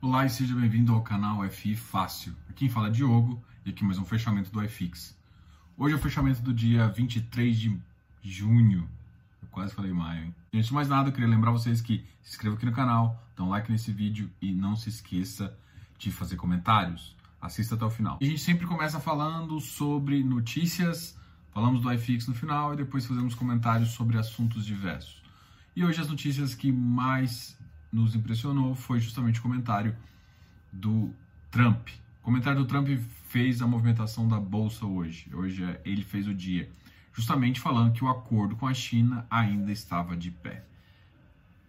Olá e seja bem-vindo ao canal FI Fácil. Aqui quem fala é Diogo e aqui mais um fechamento do iFix. Hoje é o fechamento do dia 23 de junho. Eu quase falei maio, hein? Antes de mais nada, eu queria lembrar vocês que se inscrevam aqui no canal, dá um like nesse vídeo e não se esqueça de fazer comentários. Assista até o final. A gente sempre começa falando sobre notícias, falamos do iFix no final e depois fazemos comentários sobre assuntos diversos. E hoje as notícias que mais nos impressionou foi justamente o comentário do Trump. O comentário do Trump fez a movimentação da bolsa hoje. Hoje é, ele fez o dia, justamente falando que o acordo com a China ainda estava de pé.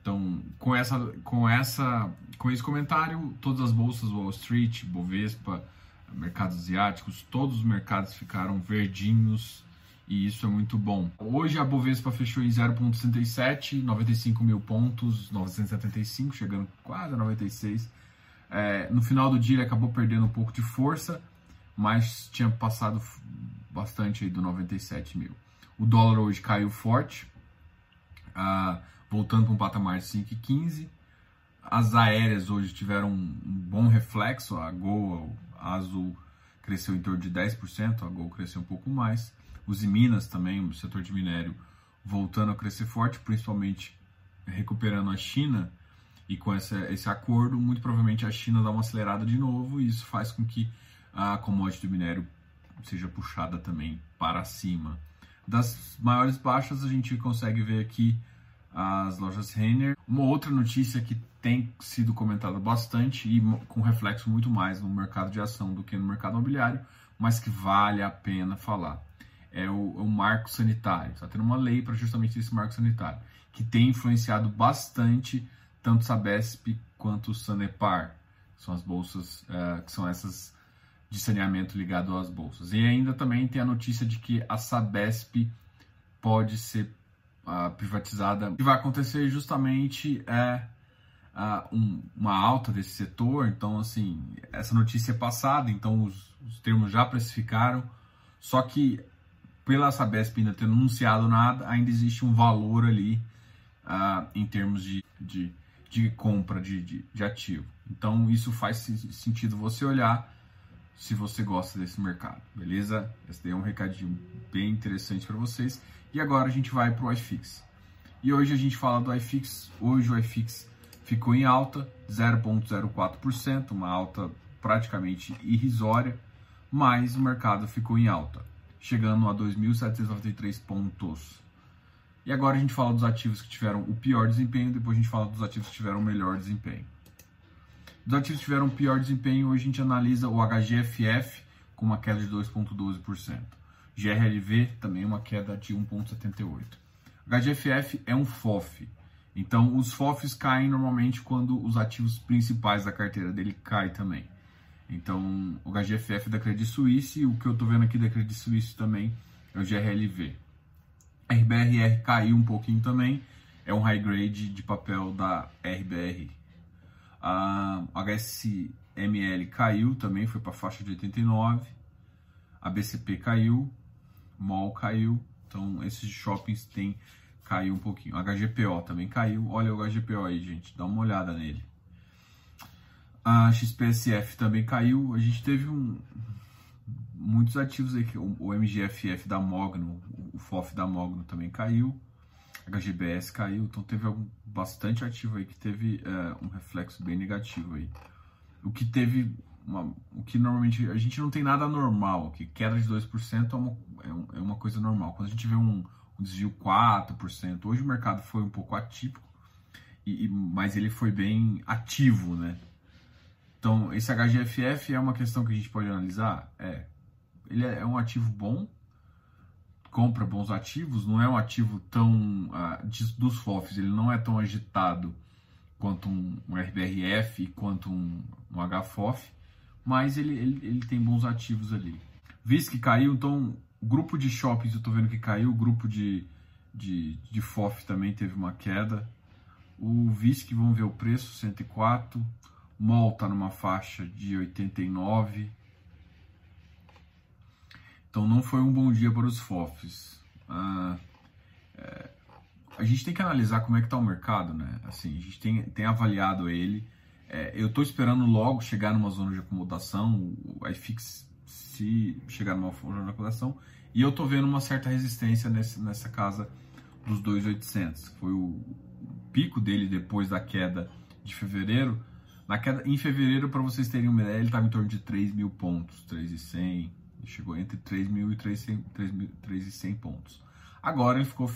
Então, com essa, com essa, com esse comentário, todas as bolsas, Wall Street, Bovespa, mercados asiáticos, todos os mercados ficaram verdinhos e isso é muito bom. Hoje a Bovespa fechou em 0,67, 95 mil pontos, 975, chegando quase a 96. É, no final do dia ele acabou perdendo um pouco de força, mas tinha passado bastante aí do 97 mil. O dólar hoje caiu forte, ah, voltando para um patamar de 5,15. As aéreas hoje tiveram um bom reflexo, a Gol, a Azul cresceu em torno de 10%, a Gol cresceu um pouco mais os Minas também, o setor de minério, voltando a crescer forte, principalmente recuperando a China. E com essa, esse acordo, muito provavelmente a China dá uma acelerada de novo, e isso faz com que a commodity do minério seja puxada também para cima. Das maiores baixas, a gente consegue ver aqui as lojas Renner. Uma outra notícia que tem sido comentada bastante e com reflexo muito mais no mercado de ação do que no mercado imobiliário, mas que vale a pena falar é o, o marco sanitário. Está tendo uma lei para justamente esse marco sanitário, que tem influenciado bastante tanto Sabesp quanto o Sanepar, são as bolsas uh, que são essas de saneamento ligado às bolsas. E ainda também tem a notícia de que a Sabesp pode ser uh, privatizada. O que vai acontecer justamente é uh, um, uma alta desse setor. Então, assim, essa notícia é passada, então os, os termos já precificaram. Só que pela Sabesp ainda ter anunciado nada, ainda existe um valor ali uh, em termos de, de, de compra de, de, de, ativo. Então isso faz sentido você olhar se você gosta desse mercado, beleza? Esse daí é um recadinho bem interessante para vocês. E agora a gente vai para o iFix. E hoje a gente fala do iFix. Hoje o iFix ficou em alta, 0,04%, uma alta praticamente irrisória, mas o mercado ficou em alta chegando a 2.793 pontos. E agora a gente fala dos ativos que tiveram o pior desempenho, depois a gente fala dos ativos que tiveram o melhor desempenho. Dos ativos que tiveram o pior desempenho, hoje a gente analisa o HGFF com uma queda de 2,12%. GRLV também uma queda de 1,78%. HGFF é um FOF, então os FOFs caem normalmente quando os ativos principais da carteira dele caem também. Então, o HGFF da Credit Suisse, o que eu estou vendo aqui da Credit Suisse também é o GRLV. RBRR caiu um pouquinho também, é um high grade de papel da RBR. A HSML caiu também, foi para a faixa de 89. A BCP caiu, MOL caiu, então esses shoppings tem caiu um pouquinho. A HGPO também caiu. Olha o HGPO aí, gente, dá uma olhada nele. A XPSF também caiu. A gente teve um, muitos ativos aí, o MGFF da Mogno, o FOF da Mogno também caiu, HGBS caiu, então teve algum, bastante ativo aí que teve é, um reflexo bem negativo aí. O que teve, uma, o que normalmente, a gente não tem nada normal aqui, queda de 2% é uma, é, é uma coisa normal. Quando a gente vê um, um desvio 4%, hoje o mercado foi um pouco atípico, e, mas ele foi bem ativo, né? Então, esse HGFF é uma questão que a gente pode analisar? É. Ele é um ativo bom, compra bons ativos, não é um ativo tão. Uh, dos FOFs, ele não é tão agitado quanto um, um RBRF, quanto um, um HFOF, mas ele, ele, ele tem bons ativos ali. Visto que caiu, então, grupo de shoppings eu estou vendo que caiu, grupo de, de, de FOF também teve uma queda. O VISC, vamos ver o preço, 104. MOL está numa faixa de 89. Então não foi um bom dia para os FOFs. Ah, é, a gente tem que analisar como é que está o mercado, né? Assim, a gente tem, tem avaliado ele. É, eu estou esperando logo chegar numa zona de acomodação, o iFix se chegar numa zona de acomodação, e eu estou vendo uma certa resistência nesse, nessa casa dos 2.800. Foi o pico dele depois da queda de fevereiro. Na queda, em fevereiro, para vocês terem uma ideia, ele estava em torno de 3 mil pontos, 3.100, chegou entre 3 mil e 3.100 pontos. Agora ele ficou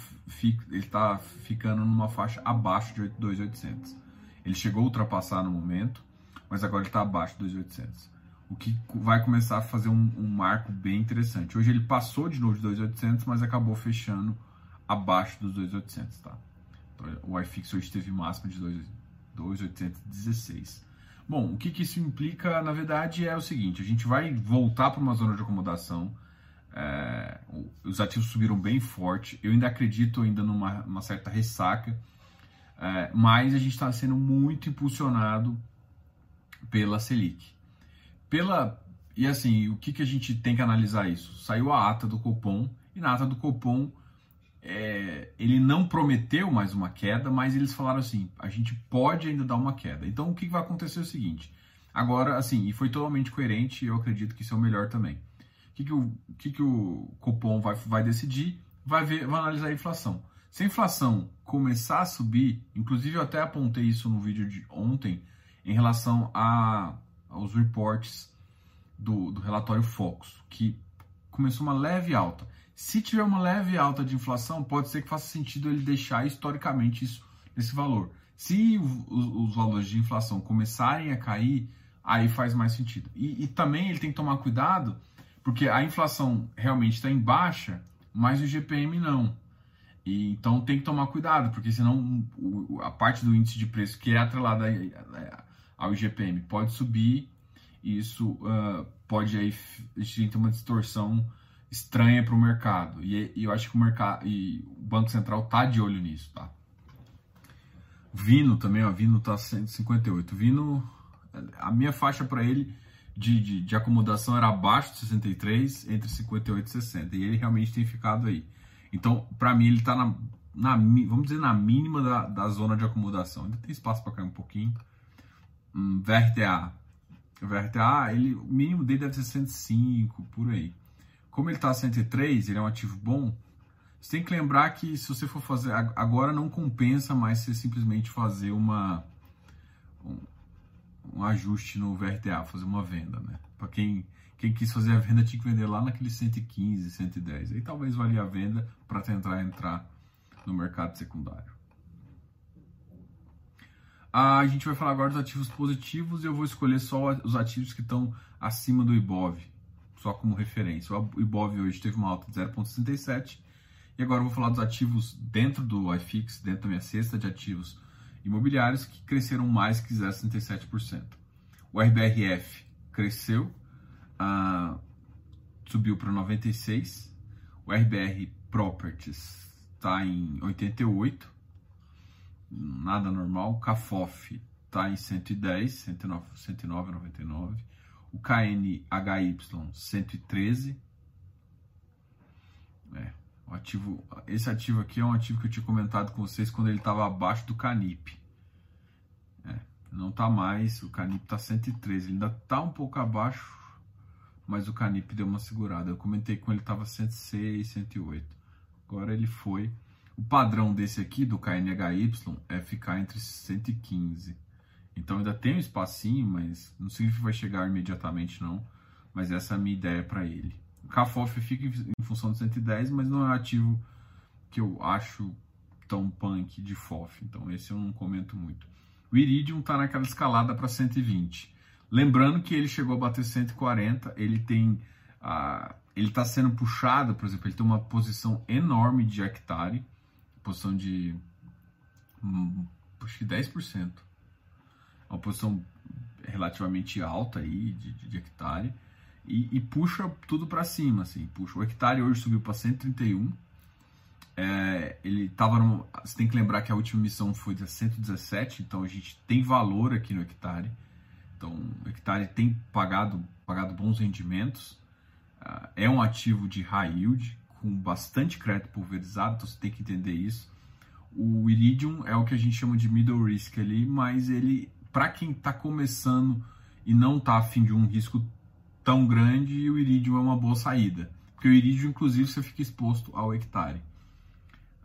ele está ficando numa faixa abaixo de 2.800. Ele chegou a ultrapassar no momento, mas agora ele está abaixo de 2.800. O que vai começar a fazer um, um, marco bem interessante. Hoje ele passou de novo de 2.800, mas acabou fechando abaixo dos 2.800, tá? Então, o iFix hoje teve máxima de 2.816. Bom, o que, que isso implica, na verdade, é o seguinte: a gente vai voltar para uma zona de acomodação é, os ativos subiram bem forte. Eu ainda acredito ainda numa certa ressaca, é, mas a gente está sendo muito impulsionado pela Selic. Pela e assim, o que, que a gente tem que analisar isso? Saiu a ata do Copom e na ata do Copom é, ele não prometeu mais uma queda, mas eles falaram assim: a gente pode ainda dar uma queda. Então o que, vai acontecer é o seguinte. Agora, assim, e foi totalmente coerente, eu acredito que isso é o melhor também o que, que, o, que, que o vai, vai decidir? Vai, ver, vai analisar a inflação. Se a inflação começar a subir, inclusive eu até apontei isso no vídeo de ontem, em relação a, aos reports do, do relatório Focus, que começou uma leve alta. Se tiver uma leve alta de inflação, pode ser que faça sentido ele deixar historicamente isso nesse valor. Se os, valores de inflação começarem a cair, aí faz mais sentido. E, e também ele tem que tomar cuidado porque a inflação realmente está em baixa, mas o GPM não. E, então tem que tomar cuidado, porque senão o, a parte do índice de preço que é atrelada ao IGPM pode subir e isso uh, pode aí ter uma distorção estranha para o mercado. E, e, eu acho que o mercado e o Banco Central tá de olho nisso, tá? Vino também, ó, Vino tá 158. Vino, a minha faixa para ele de, de, de, acomodação era abaixo de 63, entre 58 e 60. E ele realmente tem ficado aí. Então, para mim, ele está na, na, vamos dizer, na mínima da, da zona de acomodação. Ainda tem espaço para cair um pouquinho. Hum, VRTA. VRTA, ele, o mínimo dele deve ser 105, por aí. Como ele está a 103, ele é um ativo bom. Você tem que lembrar que se você for fazer agora não compensa mais você simplesmente fazer uma um ajuste no VRTA, fazer uma venda, né? Para quem, quem quis fazer a venda tinha que vender lá naquele 115, 110. Aí talvez valia a venda para tentar entrar no mercado secundário. Ah, a gente vai falar agora dos ativos positivos e eu vou escolher só os ativos que estão acima do IBOV, só como referência. O IBOV hoje teve uma alta de 0,67 e agora eu vou falar dos ativos dentro do iFix, dentro da minha cesta de ativos imobiliários que cresceram mais que 0,67%. O RBRF cresceu, uh, subiu para 96. O RBR Properties está em 88, nada normal. O CAFOF está em 110, 109, 109,99. O KNHY 113. É, o ativo, esse ativo aqui é um ativo que eu tinha comentado com vocês quando ele estava abaixo do Canip. É, não está mais, o Canip está 113, ele ainda está um pouco abaixo, mas o Canip deu uma segurada. Eu comentei com ele estava 106, 108. Agora ele foi. O padrão desse aqui, do KNHY, é ficar entre 115. Então ainda tem um espacinho, mas não significa que vai chegar imediatamente não. Mas essa é a minha ideia para ele. O CAFOF fica em função de 110, mas não é ativo que eu acho tão punk de FOF. Então esse eu não comento muito. O Iridium está naquela escalada para 120. Lembrando que ele chegou a bater 140, ele tem. Uh, ele está sendo puxado, por exemplo, ele tem uma posição enorme de hectare, posição de. Hum, acho que 10%. Uma posição relativamente alta aí de, de hectare e, e puxa tudo para cima, assim, puxa. O hectare hoje subiu para 131. É, ele tava no, você tem que lembrar que a última missão foi de 117, então a gente tem valor aqui no hectare. Então, o hectare tem pagado, pagado bons rendimentos. Uh, é um ativo de high yield, com bastante crédito pulverizado, então você tem que entender isso. O Iridium é o que a gente chama de middle risk ali, mas ele para quem está começando e não está afim de um risco tão grande, o Iridium é uma boa saída. Porque o Iridium, inclusive, você fica exposto ao hectare.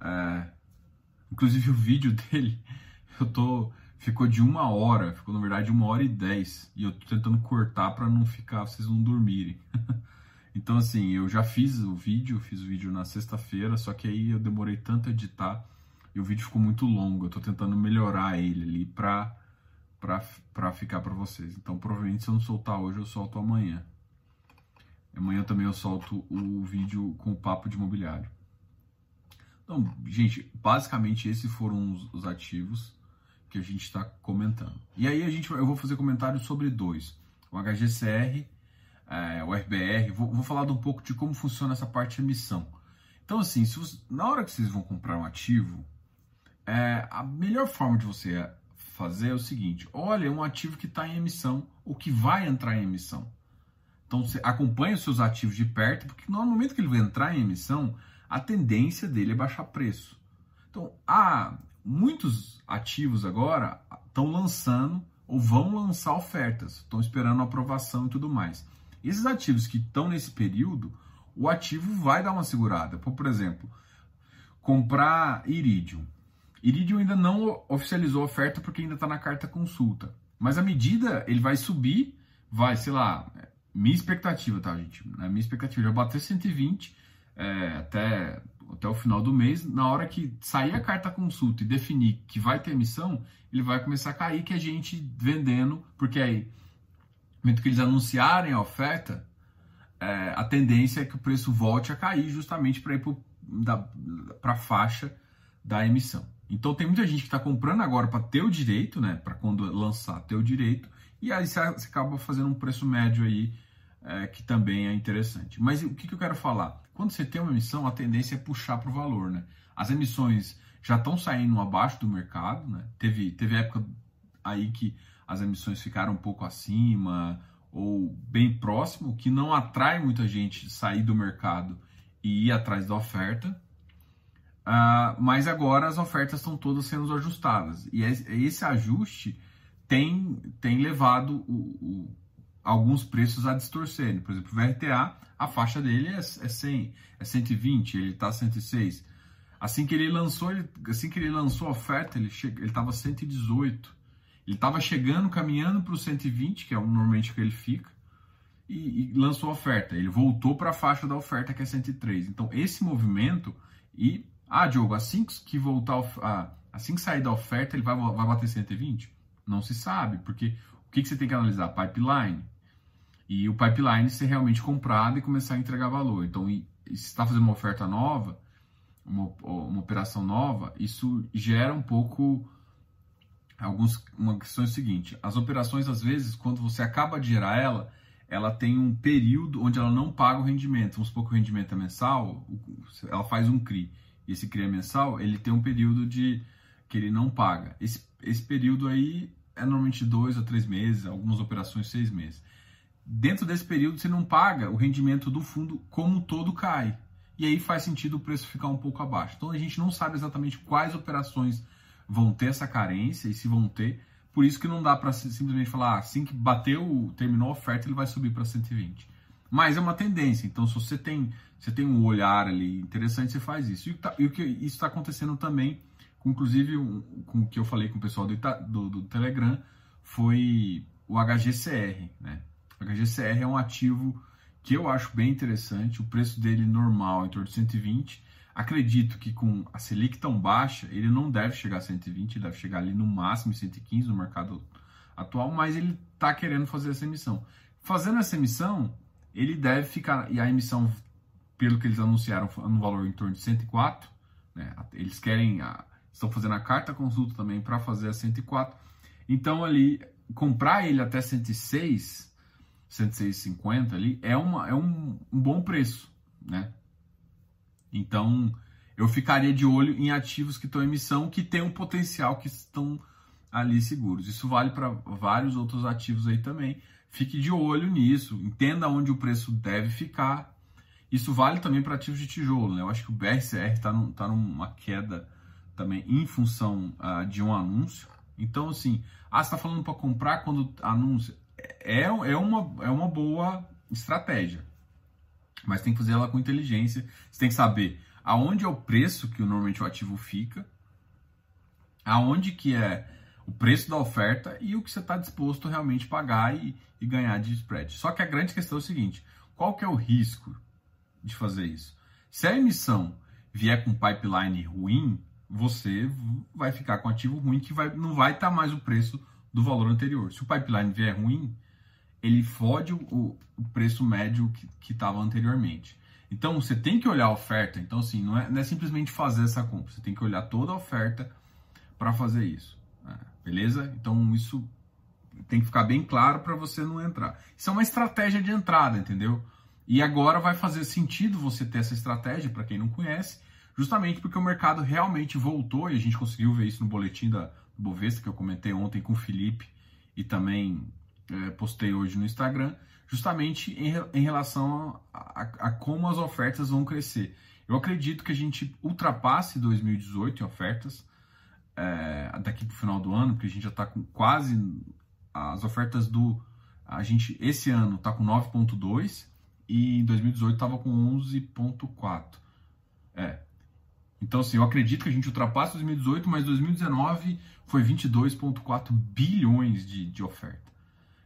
É, inclusive o vídeo dele, eu tô ficou de uma hora, ficou na verdade uma hora e dez, e eu tô tentando cortar para não ficar, vocês não dormirem. então assim, eu já fiz o vídeo, fiz o vídeo na sexta-feira, só que aí eu demorei tanto a editar e o vídeo ficou muito longo. Eu tô tentando melhorar ele ali pra, pra ficar para vocês. Então provavelmente se eu não soltar hoje, eu solto amanhã. Amanhã também eu solto o vídeo com o papo de imobiliário. Então, gente, basicamente esses foram os, os ativos que a gente está comentando. E aí a gente, eu vou fazer comentários sobre dois: o HGCR, é, o RBR. Vou, vou, falar um pouco de como funciona essa parte de emissão. Então, assim, você, na hora que vocês vão comprar um ativo, é, a melhor forma de você fazer é o seguinte: olha, um ativo que está em emissão, ou que vai entrar em emissão. Então, você acompanha os seus ativos de perto, porque no momento que ele vai entrar em emissão, a tendência dele é baixar preço. Então, há muitos ativos agora estão lançando ou vão lançar ofertas, estão esperando aprovação e tudo mais. Esses ativos que estão nesse período, o ativo vai dar uma segurada. Por exemplo, comprar Iridium. Iridium ainda não oficializou a oferta porque ainda está na carta consulta. Mas a medida ele vai subir, vai, sei lá, minha expectativa, tá, gente? A minha expectativa já bater 120 é, até, até o final do mês, na hora que sair a carta consulta e definir que vai ter emissão, ele vai começar a cair, que a gente vendendo, porque aí, no momento que eles anunciarem a oferta, é, a tendência é que o preço volte a cair justamente para ir para a faixa da emissão. Então tem muita gente que está comprando agora para ter o direito, né? Para quando lançar ter o direito, e aí você acaba fazendo um preço médio aí é, que também é interessante. Mas o que, que eu quero falar? Quando você tem uma emissão, a tendência é puxar para o valor, né? As emissões já estão saindo abaixo do mercado, né? Teve, teve época aí que as emissões ficaram um pouco acima ou bem próximo, que não atrai muita gente sair do mercado e ir atrás da oferta. Uh, mas agora as ofertas estão todas sendo ajustadas. E esse ajuste tem, tem levado o, o alguns preços a distorcerem. Por exemplo, o VRTA, a faixa dele é, é 100, é 120, ele está 106. Assim que ele lançou, ele, assim que ele lançou a oferta, ele ele estava 118. Ele estava chegando, caminhando para o 120, que é normalmente que ele fica, e, e lançou a oferta. Ele voltou para a faixa da oferta que é 103. Então esse movimento e ah, Diogo, assim que voltar, ah, assim que sair da oferta, ele vai, vai bater 120? Não se sabe, porque o que, que você tem que analisar? Pipeline e o pipeline ser realmente comprado e começar a entregar valor. Então, se está fazendo uma oferta nova, uma, uma operação nova, isso gera um pouco alguns uma questão é a seguinte: as operações às vezes quando você acaba de gerar ela, ela tem um período onde ela não paga o rendimento. Vamos supor que o rendimento é mensal, ela faz um CRI. Esse CRI é mensal, ele tem um período de que ele não paga. Esse, esse período aí é normalmente dois a três meses, algumas operações seis meses dentro desse período você não paga, o rendimento do fundo como todo cai. E aí faz sentido o preço ficar um pouco abaixo. Então a gente não sabe exatamente quais operações vão ter essa carência e se vão ter. Por isso que não dá para simplesmente falar, ah, assim que bateu, terminou a oferta, ele vai subir para 120. Mas é uma tendência. Então, se você tem, você tem um olhar ali interessante, você faz isso. E, tá, o que isso está acontecendo também, inclusive um, com o que eu falei com o pessoal do, do, do Telegram, foi o HGCR, né? O HGCR é um ativo que eu acho bem interessante, o preço dele normal em torno de 120. Acredito que com a Selic tão baixa, ele não deve chegar a 120, ele deve chegar ali no máximo 115 no mercado atual, mas ele está querendo fazer essa emissão. Fazendo essa emissão, ele deve ficar, e a emissão, pelo que eles anunciaram, no valor em torno de 104, né? eles querem, a, estão fazendo a carta consulta também para fazer a 104, então ali, comprar ele até 106 106,50 ali, é, uma, é um, um bom preço, né? Então, eu ficaria de olho em ativos que estão em emissão, que têm um potencial, que estão ali seguros. Isso vale para vários outros ativos aí também. Fique de olho nisso, entenda onde o preço deve ficar. Isso vale também para ativos de tijolo, né? Eu acho que o BRCR está tá numa queda também em função uh, de um anúncio. Então, assim, Ah, você está falando para comprar quando anuncia. É, é, uma, é uma boa estratégia, mas tem que fazer ela com inteligência. Você tem que saber aonde é o preço que normalmente o ativo fica, aonde que é o preço da oferta e o que você está disposto realmente pagar e, e ganhar de spread. Só que a grande questão é o seguinte: qual que é o risco de fazer isso? Se a emissão vier com pipeline ruim, você vai ficar com ativo ruim que vai, não vai estar tá mais o preço do valor anterior. Se o pipeline vier ruim, ele fode o, o preço médio que estava anteriormente. Então você tem que olhar a oferta. Então, assim, não é, não é simplesmente fazer essa compra. Você tem que olhar toda a oferta para fazer isso. Né? Beleza? Então isso tem que ficar bem claro para você não entrar. Isso é uma estratégia de entrada, entendeu? E agora vai fazer sentido você ter essa estratégia, para quem não conhece, justamente porque o mercado realmente voltou e a gente conseguiu ver isso no boletim da Bovespa que eu comentei ontem com o Felipe e também é, postei hoje no Instagram, justamente em, em relação a, a, a, como as ofertas vão crescer. Eu acredito que a gente ultrapasse 2018 em ofertas é, daqui para o final do ano, porque a gente já está com quase as ofertas do a gente esse ano está com 9.2 e em 2018 estava com 11.4. É, então, assim, eu acredito que a gente ultrapasse 2018, mas 2019 foi 22,4 bilhões de, de oferta.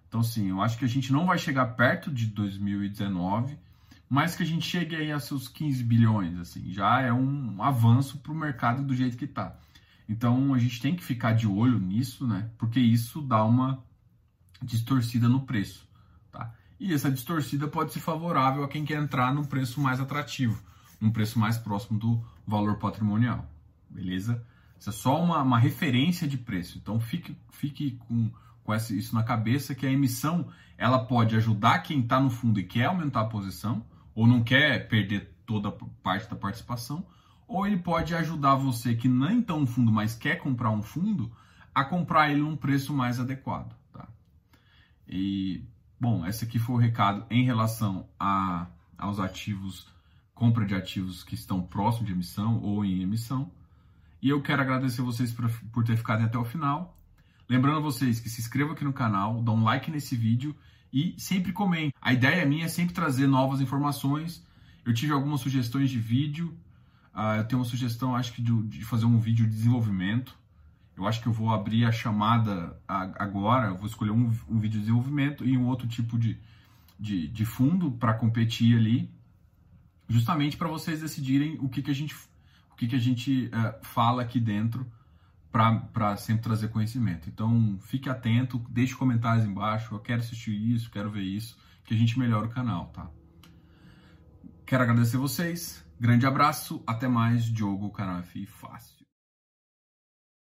Então, assim, eu acho que a gente não vai chegar perto de 2019, mas que a gente chegue aí a seus 15 bilhões, assim, já é um avanço para o mercado do jeito que está. Então, a gente tem que ficar de olho nisso, né? Porque isso dá uma distorcida no preço, tá? E essa distorcida pode ser favorável a quem quer entrar num preço mais atrativo um preço mais próximo do valor patrimonial, beleza? Isso é só uma, uma referência de preço, então fique, fique com, com isso na cabeça que a emissão ela pode ajudar quem está no fundo e quer aumentar a posição, ou não quer perder toda parte da participação, ou ele pode ajudar você que nem está no fundo, mas quer comprar um fundo, a comprar ele num preço mais adequado. Tá? E, bom, esse aqui foi o recado em relação a, aos ativos compra de ativos que estão próximos de emissão ou em emissão. E eu quero agradecer vocês por, por ter ficado até o final. Lembrando vocês que se inscrevam aqui no canal, dá um like nesse vídeo e sempre comente. A ideia minha é sempre trazer novas informações. Eu tive algumas sugestões de vídeo. Uh, eu tenho uma sugestão, acho que de, de, fazer um vídeo de desenvolvimento. Eu acho que eu vou abrir a chamada agora. Eu vou escolher um, um vídeo de desenvolvimento e um outro tipo de, de, de fundo para competir ali justamente para vocês decidirem o que, que a gente, o que, que a gente uh, fala aqui dentro para sempre trazer conhecimento. Então, fique atento, deixe comentários embaixo, eu quero assistir isso, quero ver isso, que a gente melhora o canal, tá? Quero agradecer vocês, grande abraço, até mais, Diogo, canal F Fácil.